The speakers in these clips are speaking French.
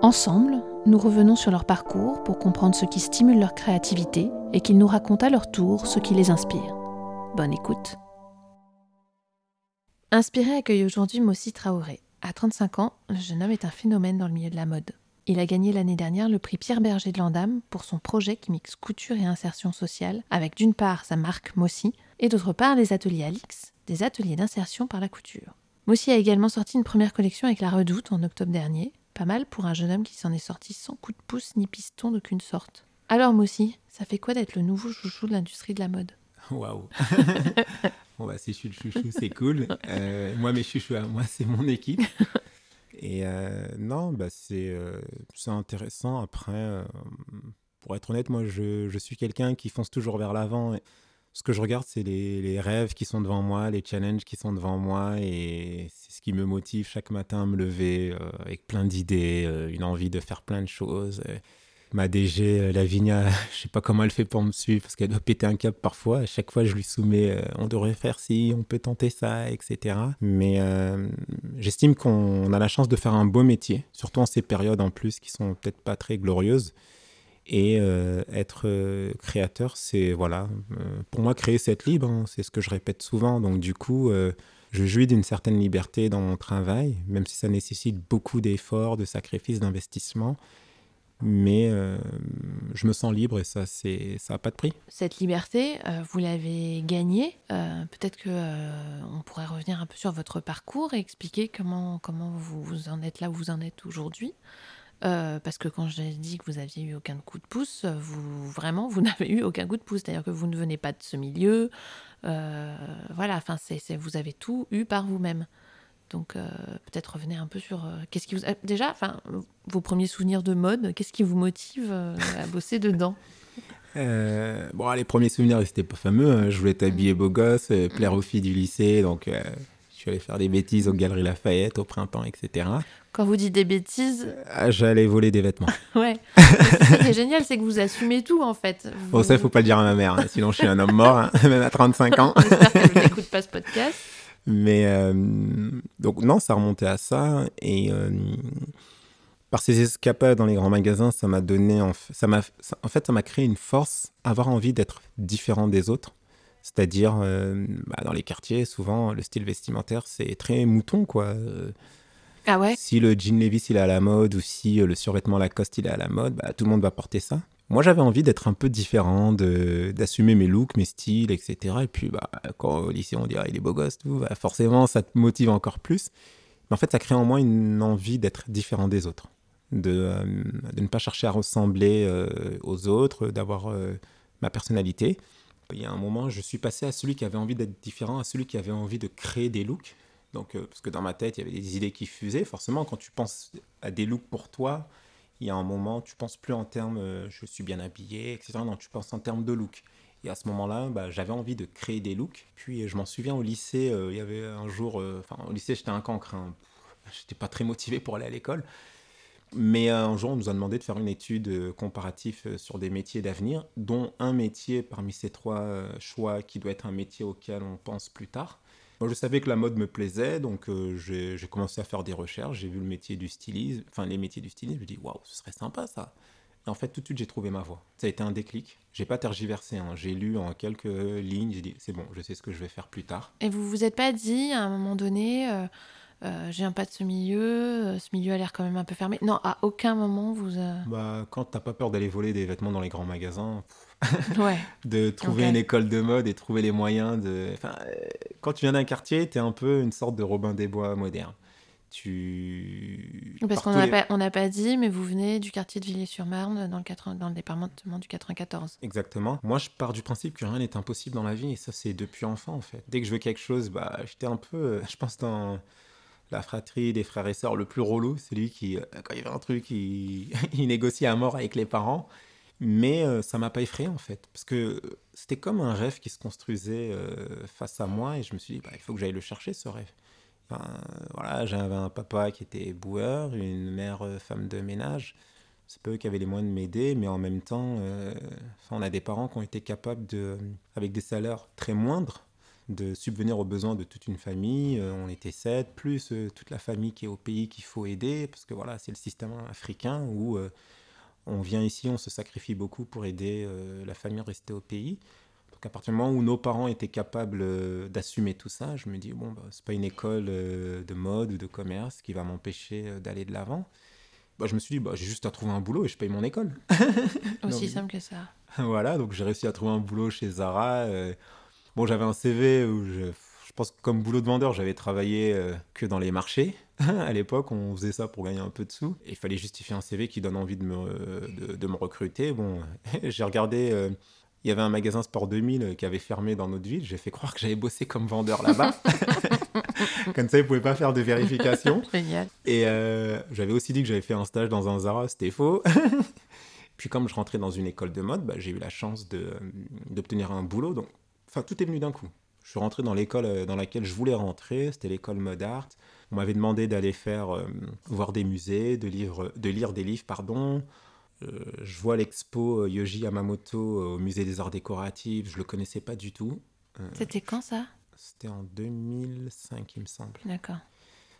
Ensemble, nous revenons sur leur parcours pour comprendre ce qui stimule leur créativité et qu'ils nous racontent à leur tour ce qui les inspire. Bonne écoute. Inspiré accueille aujourd'hui Mossi Traoré. À 35 ans, le jeune homme est un phénomène dans le milieu de la mode. Il a gagné l'année dernière le prix Pierre Berger de Landam pour son projet qui mixe couture et insertion sociale avec d'une part sa marque Mossi et d'autre part les ateliers Alix, des ateliers d'insertion par la couture. Mossi a également sorti une première collection avec la Redoute en octobre dernier, pas mal pour un jeune homme qui s'en est sorti sans coup de pouce ni piston d'aucune sorte. Alors Mossi, ça fait quoi d'être le nouveau chouchou de l'industrie de la mode? Waouh Bon bah si je suis le chouchou, c'est cool. Euh, moi mes chouchous à moi, c'est mon équipe. Et euh, non, bah c'est euh, c'est intéressant. Après, pour être honnête, moi, je, je suis quelqu'un qui fonce toujours vers l'avant. Et Ce que je regarde, c'est les, rêves qui sont devant moi, les challenges qui sont devant moi. Et c'est ce qui me motive chaque matin à me lever euh, avec plein d'idées, euh, une envie de faire plein de choses. Euh, Ma DG, Lavinia, je sais pas comment elle fait pour me suivre parce qu'elle doit péter un câble parfois. À chaque fois, je lui soumets on devrait faire ci, on peut tenter ça, etc. Mais j'estime qu'on a la chance de faire un beau métier, surtout en ces périodes en plus qui sont peut-être pas très glorieuses. Et euh, être euh, créateur, c'est voilà, euh, pour moi créer c'est être libre, hein, c'est ce que je répète souvent. Donc du coup, je jouis d'une certaine liberté dans mon travail, même si ça nécessite beaucoup d'efforts, de sacrifices, d'investissements. Mais je me sens libre et ça, c'est ça n'a pas de prix. Cette liberté, vous l'avez gagnée. Peut-être que on pourrait revenir un peu sur votre parcours et expliquer comment, comment vous en êtes là où vous en êtes aujourd'hui. Euh, parce que quand j'ai dit que vous aviez eu aucun coup de pouce, euh, vous vraiment vous n'avez eu aucun coup de pouce, c'est-à-dire que vous ne venez pas de ce milieu, Euh, voilà, enfin c'est vous avez tout eu par vous-même. Donc peut-être revenez un peu sur qu'est-ce qui vous déjà, enfin vos premiers souvenirs de mode, qu'est-ce qui vous motive à bosser dedans? Bon, les premiers souvenirs, c'était pas fameux. hein. Je voulais être habillé beau gosse, plaire aux filles du lycée. Donc, je suis allé faire des bêtises aux Galeries Lafayette au printemps, etc. Quand vous dites des bêtises, Ah, J'allais voler des vêtements. ouais. c'est ça qui est génial, c'est que vous assumez tout en fait. Bon, ça, il faut pas le dire à ma mère, hein, sinon je suis un homme mort, hein, même à 35 ans. J'espère qu'elle n'écoute pas ce podcast. Mais euh, donc non, ça remontait à ça et euh, par ces escapades dans les grands magasins, ça m'a donné en, f- ça m'a, ça- en fait, ça m'a créé une force, avoir envie d'être différent des autres. C'est-à-dire, euh, bah, dans les quartiers, souvent, le style vestimentaire, c'est très mouton, quoi. Ah ouais? Si le jean Levi's, il est à la mode, ou si euh, le survêtement Lacoste, il est à la mode, bah, tout le monde va porter ça. Moi, j'avais envie d'être un peu différent, d'assumer mes looks, mes styles, etc. Et puis, bah, quand au lycée, on dirait il est beau gosse, bah, forcément, ça te motive encore plus. Mais en fait, ça crée en moi une envie d'être différent des autres, de, euh, ne pas chercher à ressembler euh, aux autres, d'avoir ma personnalité. Il y a un moment, je suis passé à celui qui avait envie d'être différent, à celui qui avait envie de créer des looks. Donc, euh, parce que dans ma tête, il y avait des idées qui fusaient. Forcément, quand tu penses à des looks pour toi, il y a un moment, tu penses plus en termes euh, je suis bien habillé, etc. Non, tu penses en termes de look. Et à ce moment-là, bah, j'avais envie de créer des looks. Puis euh, je m'en souviens au lycée, il y avait un jour, enfin au lycée j'étais un cancre, hein. J'étais pas très motivé pour aller à l'école. Mais un jour, on nous a demandé de faire une étude comparative sur des métiers d'avenir, dont un métier parmi ces trois choix qui doit être un métier auquel on pense plus tard. Je savais que la mode me plaisait, donc euh, j'ai j'ai commencé à faire des recherches. J'ai vu le métier du stylisme, enfin les métiers du stylisme. Je me dis, waouh, ce serait sympa ça. Et en fait, tout de suite, j'ai trouvé ma voie. Ça a été un déclic. J'ai pas tergiversé. hein. J'ai lu en quelques lignes. J'ai dit, c'est bon, je sais ce que je vais faire plus tard. Et vous vous êtes pas dit à un moment donné, euh, euh, je viens pas de ce milieu, euh, ce milieu a l'air quand même un peu fermé. Non, à aucun moment vous. euh, Bah, quand t'as pas peur d'aller voler des vêtements dans les grands magasins, Ouais. de trouver une école de mode et trouver les moyens de. Enfin, euh, quand tu viens d'un quartier, t'es un peu une sorte de Robin des Bois moderne. Tu. Parce qu'on n'a les- pas, on pas dit, mais vous venez du quartier de Villiers-sur-Marne, dans le, 80 dans le département du 94. Exactement. Moi, je pars du principe que rien n'est impossible dans la vie, et ça, c'est depuis enfant, en fait. Dès que je veux quelque chose, bah, j'étais un peu, je pense, dans la fratrie des frères et sœurs, le plus relou, c'est lui qui, euh, quand il veut un truc, il, il négocie à mort avec les parents. Mais euh, ça m'a pas effrayé en fait, parce que c'était comme un rêve qui se construisait euh, face à moi et je me suis dit, bah, il faut que j'aille le chercher ce rêve. voilà, j'avais un papa qui était boueur, une mère euh, femme de ménage. C'est pas eux qui avaient les moyens de m'aider, mais en même temps, on a des parents qui ont été capables de, avec des salaires très moindres, de subvenir aux besoins de toute une famille. on était sept, plus toute la famille qui est au pays qu'il faut aider, parce que voilà, c'est le système africain où on vient ici, on se sacrifie beaucoup pour aider euh, la famille à rester au pays. Donc à partir du moment où nos parents étaient capables euh, d'assumer tout ça, je me dis, bon, bah, c'est pas une école euh, de mode ou de commerce qui va m'empêcher d'aller de l'avant. Bah, je me suis dit, bah, j'ai juste à trouver un boulot et je paye mon école. Aussi simple que ça. voilà, donc j'ai réussi à trouver un boulot chez Zara. Bon, j'avais un CV où je pense que comme boulot de vendeur, j'avais travaillé euh, que dans les marchés. à l'époque, on faisait ça pour gagner un peu de sous. il fallait justifier un CV qui donne envie de me, de, me recruter. Bon, j'ai regardé, euh, il y avait un magasin Sport 2000 qui avait fermé dans notre ville. J'ai fait croire que j'avais bossé comme vendeur là-bas. comme ça, ils ne pouvaient pas faire de vérification. Génial. Et euh, j'avais aussi dit que j'avais fait un stage dans un Zara, c'était faux. Puis comme je rentrais dans une école de mode, bah, j'ai eu la chance d'obtenir un boulot. Donc, enfin, tout est venu d'un coup. Je suis rentré dans l'école euh, dans laquelle je voulais rentrer, c'était l'école Mode Art. On m'avait demandé d'aller faire euh, voir des musées, de, de lire des livres, pardon. Euh, je vois l'expo Yoji Yamamoto au musée des arts décoratifs, je le connaissais pas du tout. C'était quand ça? C'était en 2005, il me semble. D'accord.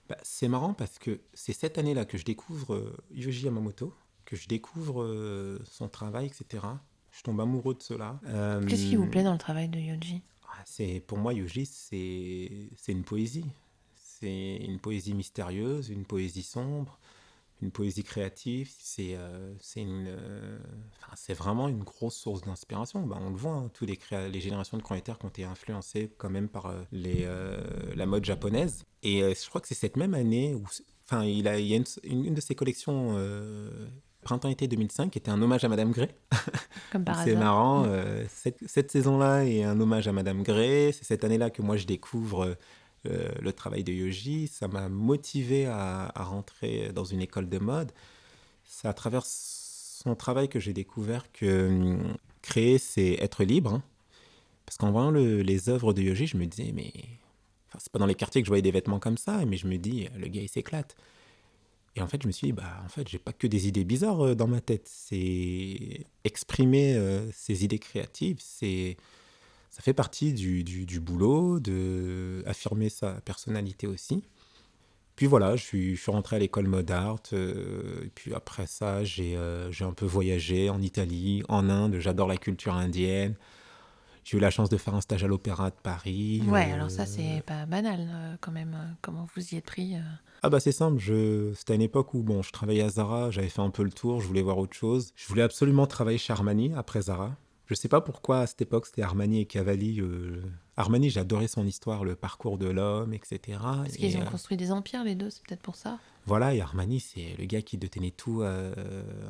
Bah, c'est marrant parce que c'est cette année-là que je découvre Yoji Yamamoto, que je découvre son travail, etc. Je tombe amoureux de cela. Qu'est-ce qui vous plaît dans le travail de Yoji? C'est pour moi Yogi, c'est une poésie. C'est une poésie mystérieuse, une poésie sombre, une poésie créative. C'est euh, euh, c'est vraiment une grosse source d'inspiration. Ben, on le voit, hein, tous les, les générations de créateurs qui ont été influencées quand même par euh, les, la mode japonaise. Et je crois que c'est cette même année où, enfin, il, a, il y a une, une de ses collections Printemps-été 2005, qui était un hommage à Madame Gray. Comme par C'est marrant. Mm. Euh, cette, saison-là est un hommage à Madame Gray. C'est cette année-là que moi je découvre euh, le travail de Yoji. Ça m'a motivé à, rentrer dans une école de mode. C'est à travers son travail que j'ai découvert que hum, créer, c'est être libre. Hein. Parce qu'en voyant les œuvres de Yoji, je me disais, mais. Enfin, c'est pas dans les quartiers que je voyais des vêtements comme ça, mais je me dis, le gars, il s'éclate. Et en fait, je me suis dit, bah, en fait, j'ai pas que des idées bizarres euh, dans ma tête. C'est exprimer euh, ces idées créatives, c'est ça fait partie du, du, boulot, de affirmer sa personnalité aussi. Puis voilà, je suis, je suis rentré à l'école mode art. Euh, et puis après ça, j'ai j'ai un peu voyagé en Italie, en Inde. J'adore la culture indienne. J'ai eu la chance de faire un stage à l'Opéra de Paris. Ouais, alors ça, c'est pas banal quand même. Comment vous y êtes pris ah bah c'est simple, je... c'était à une époque où bon, je travaillais à Zara, j'avais fait un peu le tour, je voulais voir autre chose. Je voulais absolument travailler chez Armani après Zara. Je sais pas pourquoi à cette époque c'était Armani et Cavalli. Euh, Armani, j'adorais son histoire, le parcours de l'homme, etc. Parce qu'ils ont euh, construit des empires les deux, c'est peut-être pour ça. Voilà, et Armani, c'est le gars qui détenait tout euh,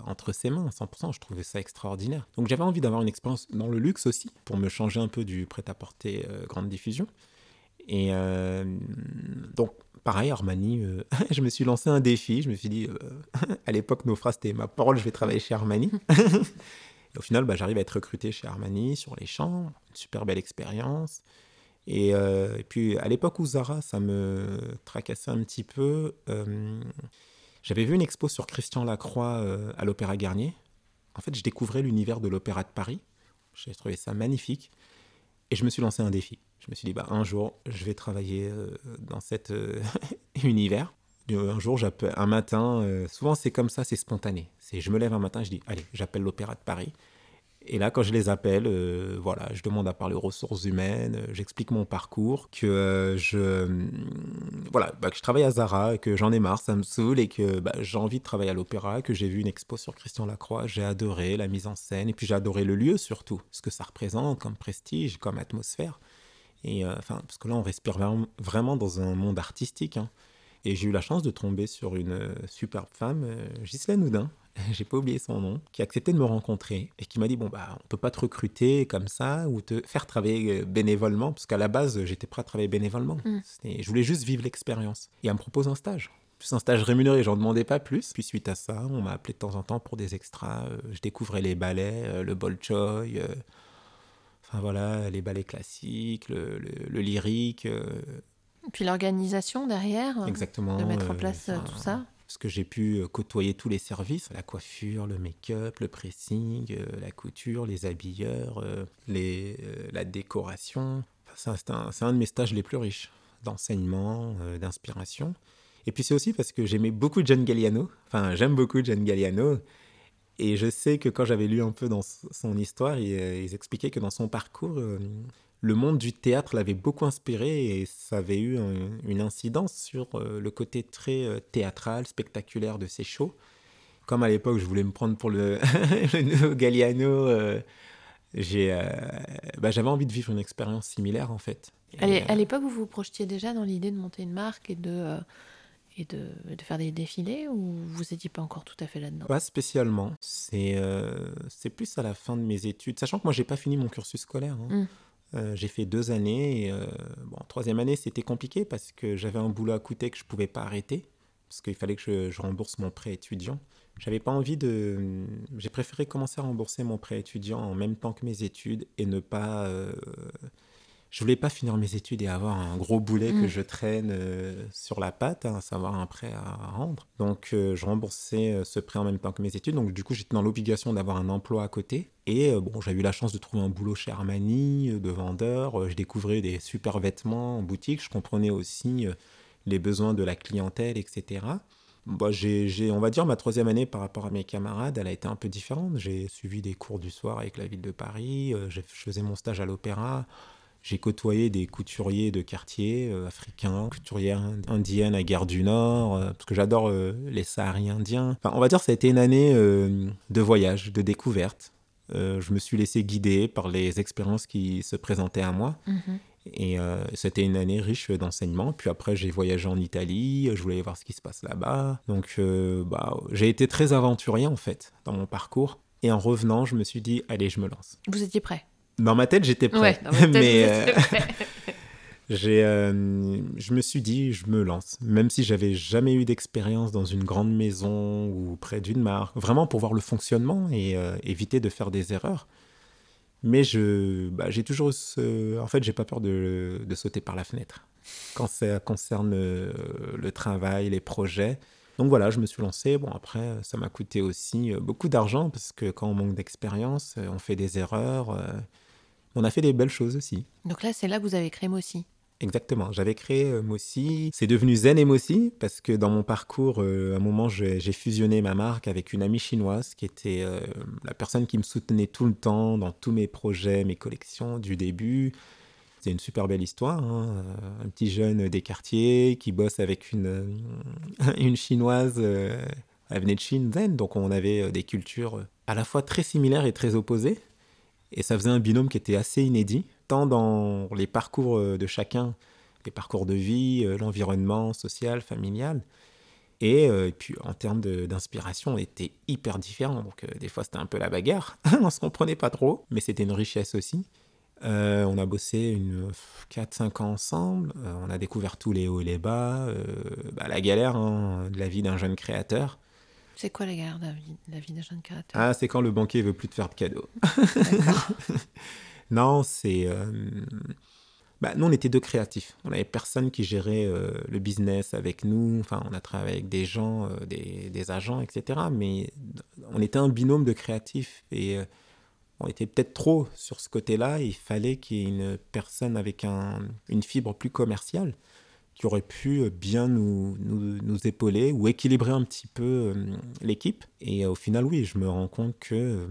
entre ses mains, 100%. Je trouvais ça extraordinaire. Donc j'avais envie d'avoir une expérience dans le luxe aussi, pour me changer un peu du prêt-à-porter grande diffusion. Et donc pareil, Armani, euh, je me suis lancé un défi. Je me suis dit, euh, à l'époque, nos phrases c'était ma parole, je vais travailler chez Armani. et au final, bah, j'arrive à être recruté chez Armani sur les champs. Une super belle expérience. Et, euh, et, puis, à l'époque où Zara, ça me tracassait un petit peu, j'avais vu une expo sur Christian Lacroix à l'Opéra Garnier. En fait, je découvrais l'univers de l'Opéra de Paris. J'ai trouvé ça magnifique. Et je me suis lancé un défi. Je me suis dit, bah, un jour, je vais travailler euh, dans cet euh, univers. Un jour, un matin, euh, souvent c'est comme ça, c'est spontané. Je me lève un matin, je dis, allez, j'appelle l'Opéra de Paris. Et là, quand je les appelle, voilà, je demande à parler aux ressources humaines, j'explique mon parcours, que je, voilà, bah, que je travaille à Zara, que j'en ai marre, ça me saoule, et que bah, j'ai envie de travailler à l'opéra, que j'ai vu une expo sur Christian Lacroix, j'ai adoré la mise en scène, et puis j'ai adoré le lieu surtout, ce que ça représente comme prestige, comme atmosphère. Et euh, enfin, parce que là, on respire vraiment dans un monde artistique. Hein. Et j'ai eu la chance de tomber sur une euh, superbe femme, euh, Ghislaine Houdin, j'ai pas oublié son nom, qui a accepté de me rencontrer et qui m'a dit bon bah on peut pas te recruter comme ça ou te faire travailler bénévolement parce qu'à la base j'étais prêt à travailler bénévolement. Mm. Je voulais juste vivre l'expérience. Et elle me propose un stage. plus un stage rémunéré, j'en demandais pas plus. Puis suite à ça, on m'a appelé de temps en temps pour des extras. Je découvrais les ballets, le bolchoï, enfin voilà, les ballets classiques, le, lyrique. Puis l'organisation derrière, Exactement, de mettre en place tout ça. Parce que j'ai pu côtoyer tous les services, la coiffure, le make-up, le pressing, la couture, les habilleurs, les, la décoration. Enfin, c'est un, un de mes stages les plus riches d'enseignement, d'inspiration. Et puis c'est aussi parce que j'aimais beaucoup John Galliano. Enfin, j'aime beaucoup John Galliano. Et je sais que quand j'avais lu un peu dans son histoire, il, euh, ils expliquaient que dans son parcours, euh, le monde du théâtre l'avait beaucoup inspiré et ça avait eu une incidence sur euh, le côté très théâtral, spectaculaire de ses shows. Comme à l'époque, je voulais me prendre pour le, nouveau Galliano, bah, j'avais envie de vivre une expérience similaire en fait. à l'époque, vous vous projetiez déjà dans l'idée de monter une marque et de et de, de, faire des défilés ou vous n'étiez pas encore tout à fait là-dedans? Pas spécialement. C'est euh, c'est plus à la fin de mes études, sachant que moi, j'ai pas fini mon cursus scolaire. Hein. Mmh. Euh, j'ai fait deux années. Et, euh, bon, troisième année, c'était compliqué parce que j'avais un boulot à côté que je pouvais pas arrêter parce qu'il fallait que je, je, rembourse mon prêt étudiant. J'avais pas envie de. J'ai préféré commencer à rembourser mon prêt étudiant en même temps que mes études et ne pas je voulais pas finir mes études et avoir un gros boulet que mm. je traîne euh, sur la patte, à hein, savoir un prêt à rendre. Donc euh, je remboursais euh, ce prêt en même temps que mes études. Donc du coup j'étais dans l'obligation d'avoir un emploi à côté. Et bon, j'ai eu la chance de trouver un boulot chez Armani, de vendeur. je découvrais des super vêtements en boutique. Je comprenais aussi les besoins de la clientèle, etc. Bah, j'ai, on va dire, ma troisième année par rapport à mes camarades, elle a été un peu différente. J'ai suivi des cours du soir avec la ville de Paris. je faisais mon stage à l'opéra. J'ai côtoyé des couturiers de quartier euh, africains, couturières indiennes à Guerre du Nord, euh, parce que j'adore euh, les Sahariens indiens. Enfin, on va dire que ça a été une année de voyage, de découverte. je me suis laissé guider par les expériences qui se présentaient à moi. Mhm. Et c'était une année riche d'enseignement. Puis après, j'ai voyagé en Italie, je voulais voir ce qui se passe là-bas. Donc, bah, j'ai été très aventurier en fait dans mon parcours. Et en revenant, je me suis dit, allez, je me lance. Vous étiez prêt? Dans ma tête, j'étais prêt. mais euh, j'ai, euh, je me suis dit, je me lance. Même si j'avais jamais eu d'expérience dans une grande maison ou près d'une marque, vraiment pour voir le fonctionnement et euh, éviter de faire des erreurs. Mais je, bah, j'ai toujours, ce... en fait, j'ai pas peur de, de, sauter par la fenêtre quand ça concerne le travail, les projets. Donc voilà, je me suis lancé. Bon, après, ça m'a coûté aussi beaucoup d'argent parce que quand on manque d'expérience, on fait des erreurs on a fait des belles choses aussi. Donc là, c'est là que vous avez créé Mossy. Exactement, j'avais créé euh, Mossy. C'est devenu Zen et Mossy parce que dans mon parcours, euh, à un moment, j'ai fusionné ma marque avec une amie chinoise qui était euh, la personne qui me soutenait tout le temps dans tous mes projets, mes collections du début. C'est une super belle histoire. Hein. Un petit jeune des quartiers qui bosse avec une, une chinoise. elle venait de Chine, Zen, donc on avait des cultures à la fois très similaires et très opposées. Et ça faisait un binôme qui était assez inédit, tant dans les parcours euh, de chacun, les parcours de vie, euh, l'environnement social, familial. Et, euh, puis en termes d'inspiration, on était hyper différents. Donc des fois c'était un peu la bagarre, on se comprenait pas trop, mais c'était une richesse aussi. on a bossé une 4-5 ans ensemble, on a découvert tous les hauts et les bas, bah, la galère hein, de la vie d'un jeune créateur. C'est quoi la guerre de la vie, d'un jeune créateur Ah, c'est quand le banquier veut plus te faire de cadeaux. non, c'est. Euh, bah, nous, on était deux créatifs. On n'avait personne qui gérait euh, le business avec nous. Enfin, on a travaillé avec des gens, euh, des, des, agents, etc. Mais on était un binôme de créatifs et on était peut-être trop sur ce côté-là. Il fallait qu'il y ait une personne avec un, une fibre plus commerciale qui aurait pu euh, bien nous, nous, nous épauler ou équilibrer un petit peu euh, l'équipe. Et euh, au final, oui, je me rends compte que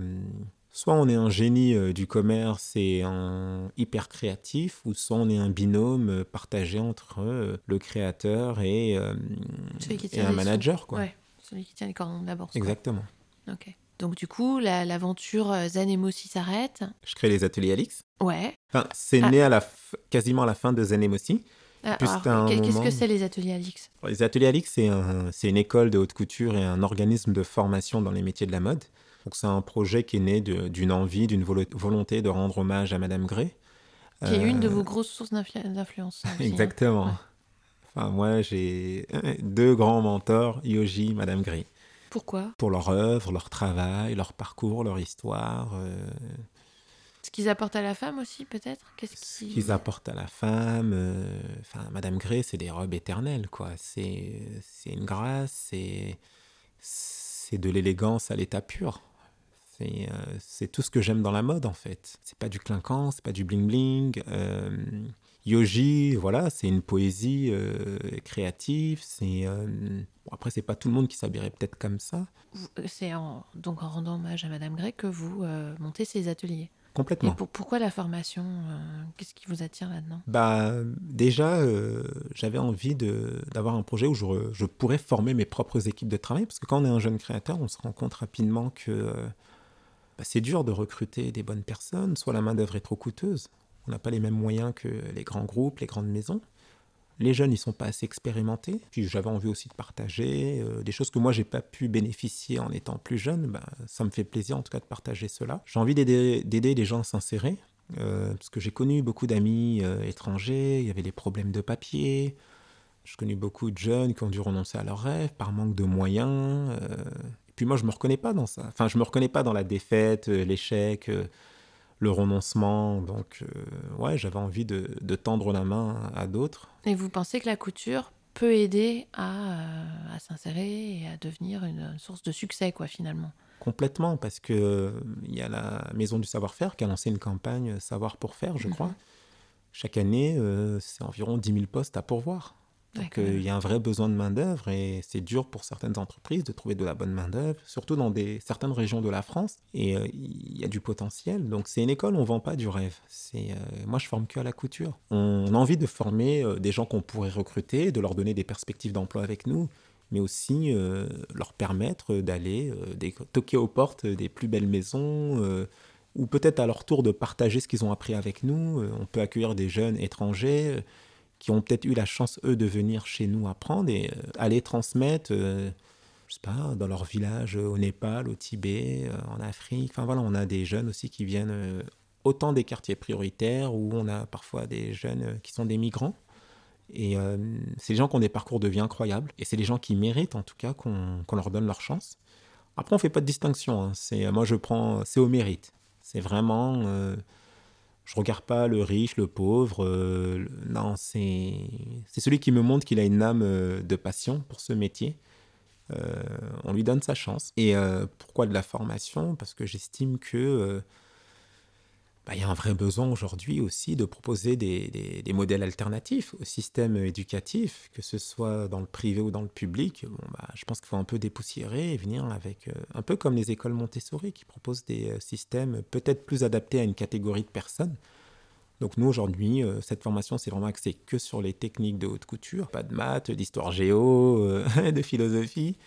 soit on est un génie du commerce et un hyper créatif, ou soit on est un binôme partagé entre le créateur et, et un manager. Quoi. Ouais, celui qui tient les cordes d'abord. Exactement. Ok. Donc du coup, l'aventure la, s'arrête. Je crée les ateliers Alix. Ouais. Enfin, c'est ah. né à la quasiment à la fin de Zanemossi. Ah, qu'est-ce que c'est les ateliers Alix? Les ateliers Alix, c'est un, une école de haute couture et un organisme de formation dans les métiers de la mode. Donc c'est un projet qui est né d'une envie, d'une volonté de rendre hommage à Madame Gray. Qui est une de euh, vos grosses sources d'influence. Hein. Exactement. Enfin, moi, j'ai deux grands mentors, Yoji, Madame Gray. Pourquoi? Pour leur œuvre, leur travail, leur parcours, leur histoire. euh, Ce qu'ils apportent à la femme aussi, peut-être? Qu'est-ce ce qui... qu'ils apportent à la femme. euh, Enfin, Madame Gray, c'est des robes éternelles, quoi. C'est c'est une grâce, c'est c'est de l'élégance à l'état pur. C'est euh, c'est tout ce que j'aime dans la mode, en fait. C'est pas du clinquant, c'est pas du bling-bling. euh, Yoji, voilà, c'est une poésie euh, créative. C'est euh, bon, après, c'est pas tout le monde qui s'habillerait peut-être comme ça. C'est donc en rendant hommage à Madame Gray que vous euh, montez ces ateliers? Et pour- pourquoi la formation euh, Qu'est-ce qui vous attire là-dedans? Bah, déjà, euh, j'avais envie de- d'avoir un projet où je, je pourrais former mes propres équipes de travail, parce que quand on est un jeune créateur, on se rend compte rapidement que euh, bah, c'est dur de recruter des bonnes personnes, soit la main-d'œuvre est trop coûteuse, on n'a pas les mêmes moyens que les grands groupes, les grandes maisons. Les jeunes, ils sont pas assez expérimentés. Puis j'avais envie aussi de partager euh, des choses que moi j'ai pas pu bénéficier en étant plus jeune. Bah, ça me fait plaisir en tout cas de partager cela. J'ai envie d'aider les gens à s'insérer. Euh, parce que j'ai connu beaucoup d'amis euh, étrangers, il y avait des problèmes de papier. J'ai connu beaucoup de jeunes qui ont dû renoncer à leurs rêves par manque de moyens. puis moi, je me reconnais pas dans ça. Enfin, je me reconnais pas dans la défaite, l'échec, le renoncement. Donc, euh, ouais, j'avais envie de, de tendre la main à d'autres. Et vous pensez que la couture peut aider à, euh, à s'insérer et à devenir une source de succès, quoi, finalement? Complètement, parce que euh, il y a la Maison du Savoir-Faire qui a lancé une campagne Savoir pour faire, je crois. Mhm. Chaque année, c'est environ 10 000 postes à pourvoir. Donc euh, il y a un vrai besoin de main-d'œuvre et c'est dur pour certaines entreprises de trouver de la bonne main-d'œuvre, surtout dans des, certaines régions de la France. Et euh, il y a du potentiel. Donc c'est une école, on vend pas du rêve. C'est, euh, moi, je forme que à la couture. On a envie de former des gens qu'on pourrait recruter, de leur donner des perspectives d'emploi avec nous, mais aussi leur permettre d'aller toquer aux portes des plus belles maisons. ou peut-être à leur tour de partager ce qu'ils ont appris avec nous. On peut accueillir des jeunes étrangers qui ont peut-être eu la chance, eux, de venir chez nous apprendre et euh, aller transmettre, euh, je sais pas, dans leur village euh, au Népal, au Tibet, euh, en Afrique. Enfin voilà, on a des jeunes aussi qui viennent euh, autant des quartiers prioritaires où on a parfois des jeunes qui sont des migrants. Et c'est des gens qui ont des parcours de vie incroyables. Et c'est des gens qui méritent, en tout cas, qu'on qu'on leur donne leur chance. Après, on fait pas de distinction. hein. Moi, je prends, c'est au mérite. C'est vraiment, je regarde pas le riche, le pauvre. euh, non, c'est, celui qui me montre qu'il a une âme euh, de passion pour ce métier. Euh, on lui donne sa chance. Et pourquoi de la formation? Parce que j'estime que bah, il y a un vrai besoin aujourd'hui aussi de proposer des, des- des modèles alternatifs au système éducatif, que ce soit dans le privé ou dans le public. Bon, bah, je pense qu'il faut un peu dépoussiérer et venir avec, euh, un peu comme les écoles Montessori qui proposent des euh, systèmes peut-être plus adaptés à une catégorie de personnes. Donc nous aujourd'hui, euh, cette formation c'est vraiment axé que sur les techniques de haute couture, pas de maths, d'histoire géo, de philosophie.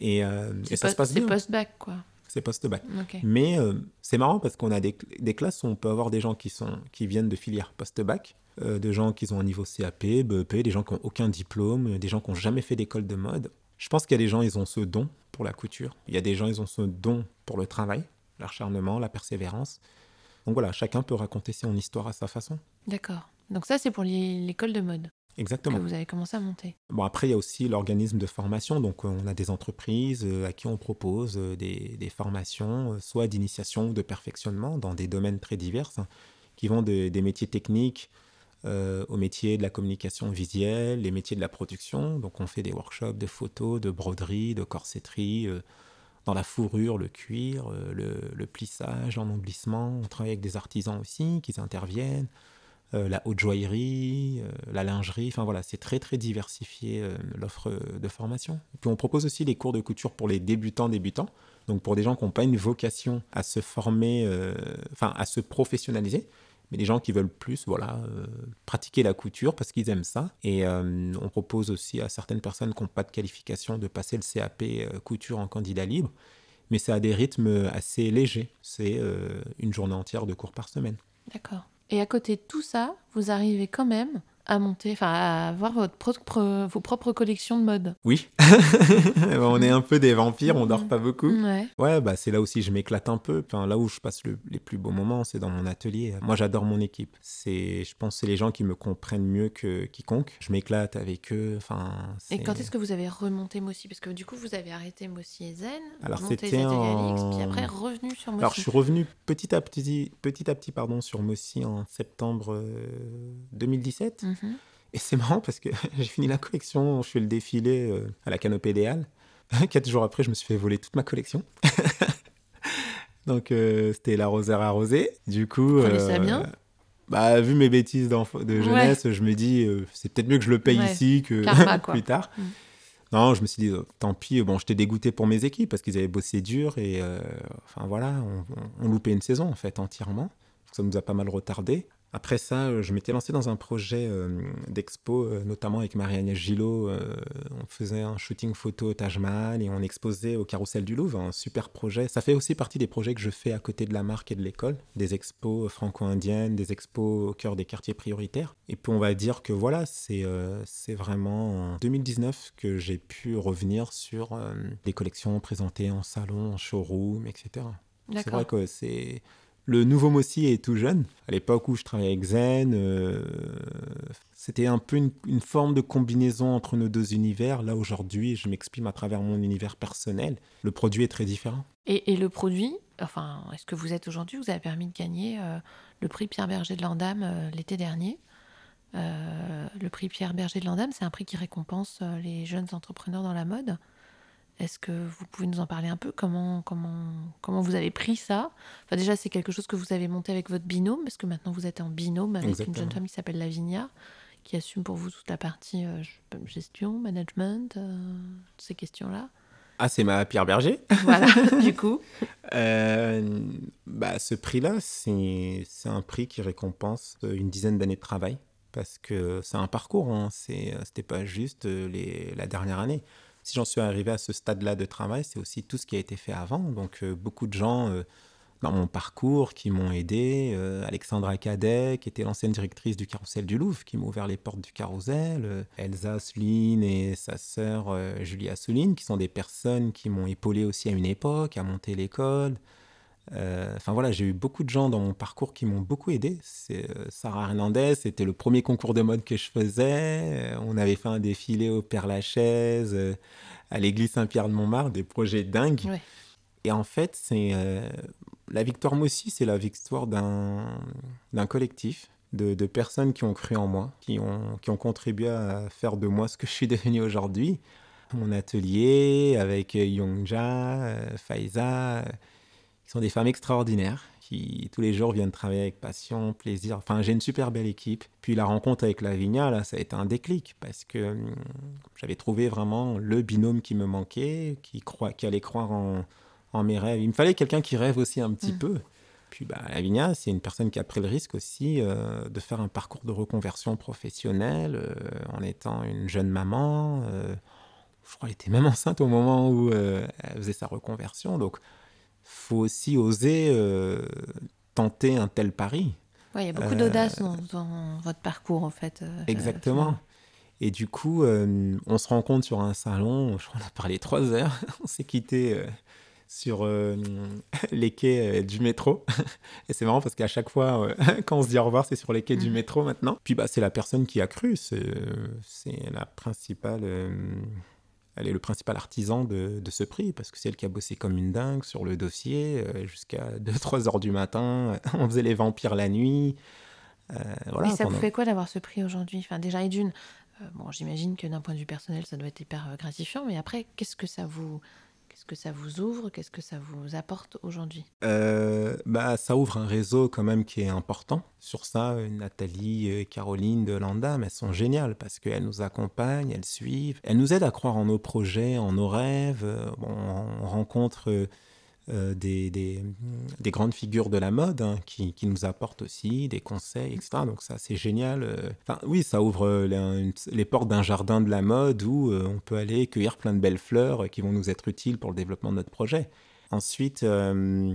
Et, euh, et C'est ça se passe C'est bien. post-bac, quoi. C'est post-bac. Mais euh, c'est marrant parce qu'on a des, des classes où on peut avoir des gens qui, sont, qui viennent de filières post-bac, euh, de gens qui ont un niveau CAP, BEP, des gens qui n'ont aucun diplôme, des gens qui n'ont jamais fait d'école de mode. Je pense qu'il y a des gens, ils ont ce don pour la couture. Il y a des gens, ils ont ce don pour le travail, l'acharnement, la persévérance. Donc voilà, chacun peut raconter son histoire à sa façon. D'accord. Donc ça, c'est pour l'école de mode que Exactement. vous avez commencé à monter. Bon, après, il y a aussi l'organisme de formation. Donc, euh, on a des entreprises euh, à qui on propose euh, des, des formations, soit d'initiation ou de perfectionnement dans des domaines très divers, hein, qui vont de- des métiers techniques euh, aux métiers de la communication visuelle, les métiers de la production. Donc, on fait des workshops de photos, de broderie, de corsetterie, euh, dans la fourrure, le cuir, euh, le, le plissage, l'ennoblissement. On travaille avec des artisans aussi qui interviennent la haute joaillerie, euh, la lingerie, enfin voilà, c'est très très diversifié euh, l'offre de formation. Puis on propose aussi des cours de couture pour les débutants débutants, donc pour des gens qui n'ont pas une vocation à se former, euh, enfin à se professionnaliser, mais des gens qui veulent plus, voilà, euh, pratiquer la couture parce qu'ils aiment ça. Et euh, on propose aussi à certaines personnes qui n'ont pas de qualification de passer le CAP euh, couture en candidat libre, mais c'est à des rythmes assez légers. C'est euh, une journée entière de cours par semaine. D'accord. Et à côté de tout ça, vous arrivez quand même à monter, enfin à avoir votre propre, vos propres collections de mode. Oui, on est un peu des vampires, on dort pas beaucoup. Ouais. Ouais, bah c'est là aussi je m'éclate un peu. Enfin, là où je passe le- les plus beaux moments, c'est dans mon atelier. Moi, j'adore mon équipe. C'est, je pense, que c'est les gens qui me comprennent mieux que quiconque. Je m'éclate avec eux. Enfin, Et quand est-ce que vous avez remonté Mossy? Parce que du coup, vous avez arrêté Mossy et Zen, Alors, c'était en- puis après revenu sur Mossy. Alors, je suis revenu petit à petit, petit à petit, pardon, sur Mossy en septembre euh, 2017. Mhm. Et c'est marrant parce que j'ai fini la collection, je fais le défilé euh, à la Canopée des Halles. Quatre jours après, je me suis fait voler toute ma collection. Donc, euh, c'était l'arroseur arrosé. Du coup. Ça bien? bah, vu mes bêtises de Ouais. jeunesse, je me dis, euh, c'est peut-être mieux que je le paye Ouais. ici que Karma, plus tard. Mm. Non, je me suis dit, euh, tant pis, bon, j'étais dégoûté pour mes équipes parce qu'ils avaient bossé dur et, euh, enfin voilà, on, on- on loupait une saison en fait entièrement. Ça nous a pas mal retardé. Après ça, euh, je m'étais lancé dans un projet euh, d'expo, euh, notamment avec Marie-Agnès Gillot. on faisait un shooting photo au Taj Mahal et on exposait au Carrousel du Louvre, un super projet. Ça fait aussi partie des projets que je fais à côté de la marque et de l'école, des expos franco-indiennes, des expos au cœur des quartiers prioritaires. Et puis on va dire que voilà, c'est euh, vraiment en 2019 que j'ai pu revenir sur euh, des collections présentées en salon, en showroom, etc. C'est vrai que c'est. Le nouveau Mossy est tout jeune. À l'époque où je travaillais avec Zen, euh, c'était un peu une, forme de combinaison entre nos deux univers. Là, aujourd'hui, je m'exprime à travers mon univers personnel. Le produit est très différent. Et, le produit, enfin, est-ce que vous êtes aujourd'hui Vous avez permis de gagner euh, le prix Pierre Berger de Landam euh, l'été dernier? Le prix Pierre Berger de Landam, c'est un prix qui récompense les jeunes entrepreneurs dans la mode. Est-ce que vous pouvez nous en parler un peu? Comment, comment, comment vous avez pris ça? Enfin, Déjà, c'est quelque chose que vous avez monté avec votre binôme, parce que maintenant vous êtes en binôme avec une jeune femme qui s'appelle Lavinia, qui assume pour vous toute la partie euh, gestion, management, euh, toutes ces questions-là. Ah, c'est ma Pierre Berger. Voilà, du coup. Euh, bah, ce prix-là, c'est un prix qui récompense une dizaine d'années de travail. Parce que c'est un parcours, hein. C'était pas juste les, la dernière année. Si j'en suis arrivé à ce stade-là de travail, c'est aussi tout ce qui a été fait avant. Donc, euh, beaucoup de gens euh, dans mon parcours qui m'ont aidé. Euh, Alexandra Cadet, qui était l'ancienne directrice du Carrousel du Louvre, qui m'a ouvert les portes du Carrousel. Elsa Assouline et sa sœur Julie Assouline, qui sont des personnes qui m'ont épaulé aussi à une époque, à monter l'école. Euh, Enfin voilà, j'ai eu beaucoup de gens dans mon parcours qui m'ont beaucoup aidé. C'est euh, Sarah Hernandez, c'était le premier concours de mode que je faisais. Euh, on avait fait un défilé au Père Lachaise, à l'église Saint-Pierre de Montmartre, des projets dingues. Ouais. Et en fait, c'est la victoire Mossy, c'est la victoire d'un d'un collectif de, de personnes qui ont cru en moi, qui ont, qui ont contribué à faire de moi ce que je suis devenu aujourd'hui. Mon atelier avec Yongja, Faiza, qui sont des femmes extraordinaires qui tous les jours viennent travailler avec passion, plaisir. Enfin, j'ai une super belle équipe. Puis la rencontre avec Lavinia, là, ça a été un déclic parce que hum, j'avais trouvé vraiment le binôme qui me manquait, qui, croit, qui allait croire en, en mes rêves. Il me fallait quelqu'un qui rêve aussi un petit Mm. peu. Puis bah, Lavinia, c'est une personne qui a pris le risque aussi euh, de faire un parcours de reconversion professionnelle euh, en étant une jeune maman. euh, je crois qu'elle était même enceinte au moment où euh, elle faisait sa reconversion. Donc, faut aussi oser euh, tenter un tel pari. Ouais, il y a beaucoup Euh, d'audace dans, dans votre parcours, en fait. euh, Exactement. Et du coup, euh, on se rencontre sur un salon, je crois qu'on a parlé trois heures, on s'est quitté euh, sur euh, les quais euh, du métro. Et c'est marrant parce qu'à chaque fois, euh, quand on se dit au revoir, c'est sur les quais du Mhm. métro maintenant. Puis bah, c'est la personne qui a cru, euh, c'est la principale... elle est le principal artisan de, de ce prix parce que c'est elle qui a bossé comme une dingue sur le dossier euh, jusqu'à 2-3 heures du matin. On faisait les vampires la nuit. Euh, voilà, Et ça vous fait quoi d'avoir ce prix aujourd'hui? Enfin, déjà, et d'une, euh, bon, j'imagine que d'un point de vue personnel, ça doit être hyper gratifiant, mais après, qu'est-ce que ça vous, qu'est-ce que ça vous ouvre? Qu'est-ce que ça vous apporte aujourd'hui? Euh, bah, ça ouvre un réseau quand même qui est important. Sur ça, euh, Nathalie et Caroline de Landam, elles sont géniales parce qu'elles nous accompagnent, elles suivent, elles nous aident à croire en nos projets, en nos rêves. Euh, on rencontre euh, euh, des, des- des grandes figures de la mode hein, qui, qui nous apportent aussi des conseils, etc. Donc ça, c'est génial. euh. Enfin, oui, ça ouvre euh, les, une- les portes d'un jardin de la mode où euh, on peut aller cueillir plein de belles fleurs euh, qui vont nous être utiles pour le développement de notre projet. Ensuite, euh,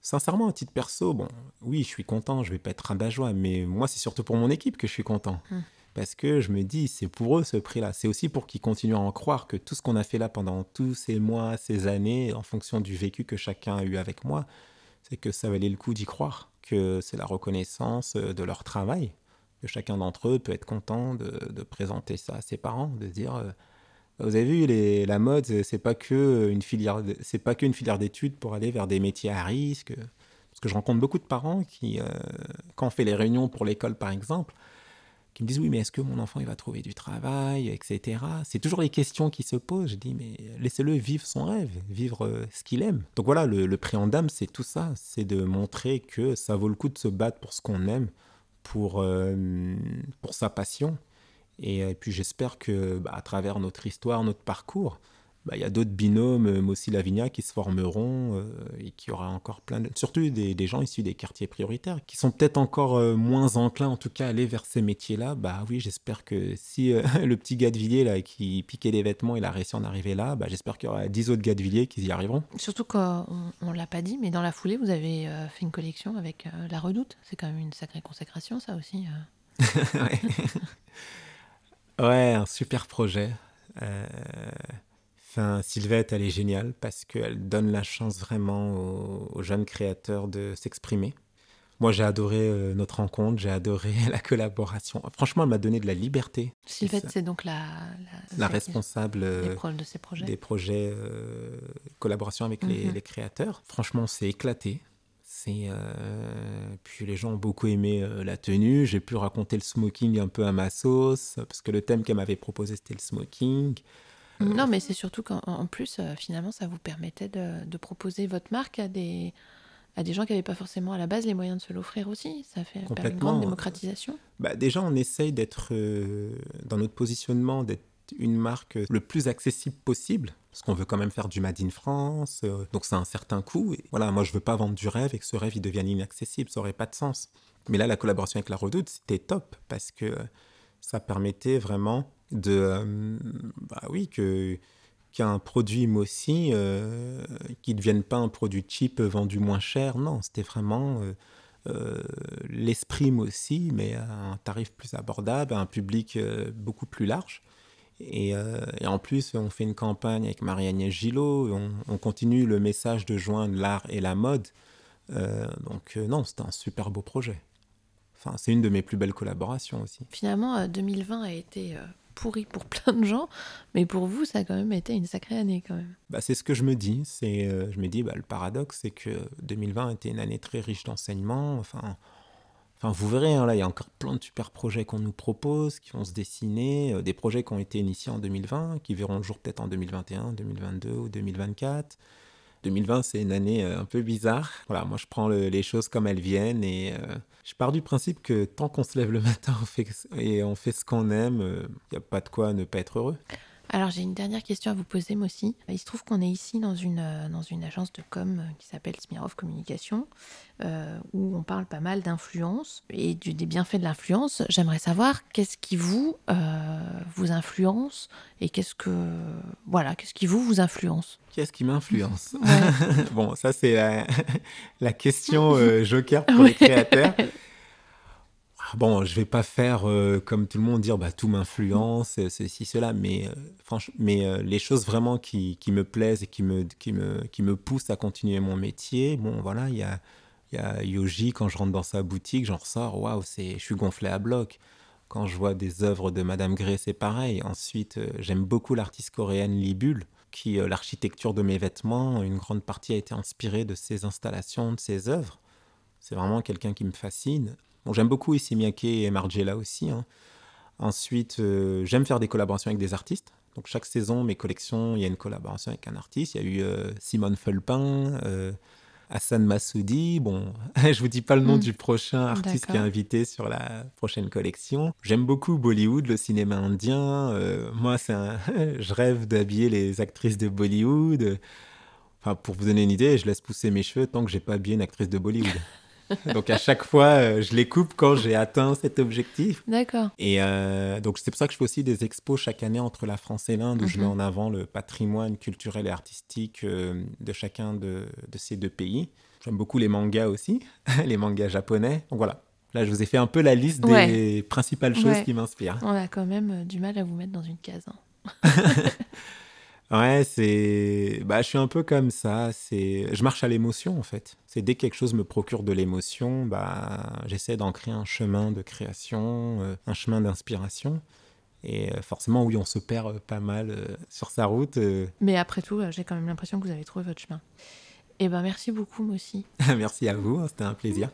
sincèrement, à titre perso, bon, oui, je suis content, je vais pas être rabat-joie, mais moi, c'est surtout pour mon équipe que je suis content. Hmm. Parce que je me dis, c'est pour eux ce prix-là. C'est aussi pour qu'ils continuent à en croire que tout ce qu'on a fait là pendant tous ces mois, ces années, en fonction du vécu que chacun a eu avec moi, c'est que ça valait le coup d'y croire, que c'est la reconnaissance de leur travail, que chacun d'entre eux peut être content de, présenter ça à ses parents, de dire euh, vous avez vu la mode c'est pas que une filière c'est pas qu'une filière d'études pour aller vers des métiers à risque parce que je rencontre beaucoup de parents qui euh, quand on fait les réunions pour l'école par exemple qui me disent oui mais est-ce que mon enfant il va trouver du travail etc c'est toujours les questions qui se posent. Je dis mais laissez-le vivre son rêve vivre euh, ce qu'il aime. Donc voilà le, le dame c'est tout ça. C'est de montrer que ça vaut le coup de se battre pour ce qu'on aime pour, euh, pour sa passion. Et, euh, puis j'espère que bah, à travers notre histoire, notre parcours, bah, il y a d'autres binômes, euh, Mossi Lavinia, qui se formeront et qui aura encore plein de... Surtout des, des, gens issus des quartiers prioritaires, qui sont peut-être encore moins enclins, en tout cas, à aller vers ces métiers-là. Bah oui, j'espère que si le petit gars de Villiers, là, qui piquait les vêtements, il a réussi à en arriver là, bah, j'espère qu'il y aura 10 autres gars de Villiers qui y arriveront. Surtout qu'on ne l'a pas dit, mais dans la foulée, vous avez fait une collection avec La Redoute. C'est quand même une sacrée consécration, ça aussi. ouais. ouais, un super projet. Euh... Enfin, Sylvette, elle est géniale parce qu'elle donne la chance vraiment aux, jeunes créateurs de s'exprimer. Moi, j'ai adoré euh, notre rencontre, j'ai adoré la collaboration. Franchement, elle m'a donné de la liberté. Sylvette, c'est donc la, la, responsable des, euh, de ces projets, des projets euh, collaboration avec les, mhm. les, créateurs. Franchement, c'est éclaté. C'est puis les gens ont beaucoup aimé la tenue. J'ai pu raconter le smoking un peu à ma sauce parce que le thème qu'elle m'avait proposé c'était le smoking. Non, mais c'est surtout qu'en plus, euh, finalement, ça vous permettait de, proposer votre marque à des, à des gens qui n'avaient pas forcément à la base les moyens de se l'offrir aussi. Ça fait une grande démocratisation. Bah, déjà, on essaye d'être, euh, dans notre positionnement, d'être une marque le plus accessible possible, parce qu'on veut quand même faire du Made in France, euh, donc c'est un certain coût. Et voilà, moi, je veux pas vendre du rêve et que ce rêve il devienne inaccessible, ça aurait pas de sens. Mais là, la collaboration avec La Redoute, c'était top, parce que ça permettait vraiment de euh, bah oui que qu'un produit Mossy euh, qui ne devienne pas un produit cheap vendu moins cher non c'était vraiment euh, euh, l'esprit Mossy mais à un tarif plus abordable à un public beaucoup plus large et, et, en plus on fait une campagne avec Marie-Agnès Gillot on, on, continue le message de joindre l'art et la mode donc non c'était un super beau projet Enfin, c'est une de mes plus belles collaborations aussi. Finalement, 2020 a été pourri pour plein de gens, mais pour vous, ça a quand même été une sacrée année quand même. Bah, c'est ce que je me dis. C'est, euh, je me dis, bah, le paradoxe, c'est que 2020 était une année très riche d'enseignement. Enfin, enfin, vous verrez, hein, là, il y a encore plein de super projets qu'on nous propose, qui vont se dessiner, euh, des projets qui ont été initiés en 2020, qui verront le jour peut-être en 2021, 2022 ou 2024. 2020, c'est une année euh, un peu bizarre. Voilà, moi, je prends les choses comme elles viennent et euh, je pars du principe que tant qu'on se lève le matin et on fait ce qu'on aime, il euh, n'y a pas de quoi ne pas être heureux. Alors j'ai une dernière question à vous poser, moi aussi. Il se trouve qu'on est ici dans une, euh, dans une agence de com euh, qui s'appelle Smirov Communication, euh, où on parle pas mal d'influence et du, des bienfaits de l'influence. J'aimerais savoir qu'est-ce qui vous, vous influence et qu'est-ce que voilà, qu'est-ce qui vous vous influence? Qu'est-ce qui m'influence? Bon, ça c'est la, la question joker pour les créateurs. Bon, je vais pas faire euh, comme tout le monde, dire bah, tout m'influence, euh, ceci, cela, mais, euh, mais les choses vraiment qui, me plaisent et qui me, qui, me, qui me poussent à continuer mon métier, bon, voilà, il y a, y a Yoji, quand je rentre dans sa boutique, j'en ressors, waouh, je suis gonflé à bloc. Quand je vois des œuvres de Madame Gray, c'est pareil. Ensuite, j'aime beaucoup l'artiste coréenne Libul, qui, l'architecture de mes vêtements, une grande partie a été inspirée de ses installations, de ses œuvres. C'est vraiment quelqu'un qui me fascine. Bon, j'aime beaucoup ici Miyake et Margiela aussi. Hein. Ensuite, euh, j'aime faire des collaborations avec des artistes. Donc chaque saison, mes collections, il y a une collaboration avec un artiste. Il y a eu euh, Simone Felpin, euh, Hassan Massoudi. Bon, je vous dis pas le nom hmm. du prochain artiste qui est invité sur la prochaine collection. J'aime beaucoup Bollywood, le cinéma indien. moi, c'est un... je rêve d'habiller les actrices de Bollywood. Enfin, pour vous donner une idée, je laisse pousser mes cheveux tant que j'ai pas habillé une actrice de Bollywood. donc à chaque fois, euh, je les coupe quand j'ai atteint cet objectif. D'accord. Et euh, donc c'est pour ça que je fais aussi des expos chaque année entre la France et l'Inde où je mets mhm. en avant le patrimoine culturel et artistique euh, de chacun de, de, ces deux pays. J'aime beaucoup les mangas aussi, les mangas japonais. Donc voilà, Là, je vous ai fait un peu la liste des principales choses Ouais. qui m'inspirent. On a quand même du mal à vous mettre dans une case. hein. Ouais, c'est. Bah, je suis un peu comme ça. C'est. Je marche à l'émotion, en fait. C'est dès que quelque chose me procure de l'émotion, bah, j'essaie d'en créer un chemin de création, euh, un chemin d'inspiration. Et euh, forcément, oui, on se perd euh, pas mal euh, sur sa route. euh. Mais après tout, j'ai quand même l'impression que vous avez trouvé votre chemin. Eh ben merci beaucoup, moi aussi. Merci à vous, hein, c'était un plaisir.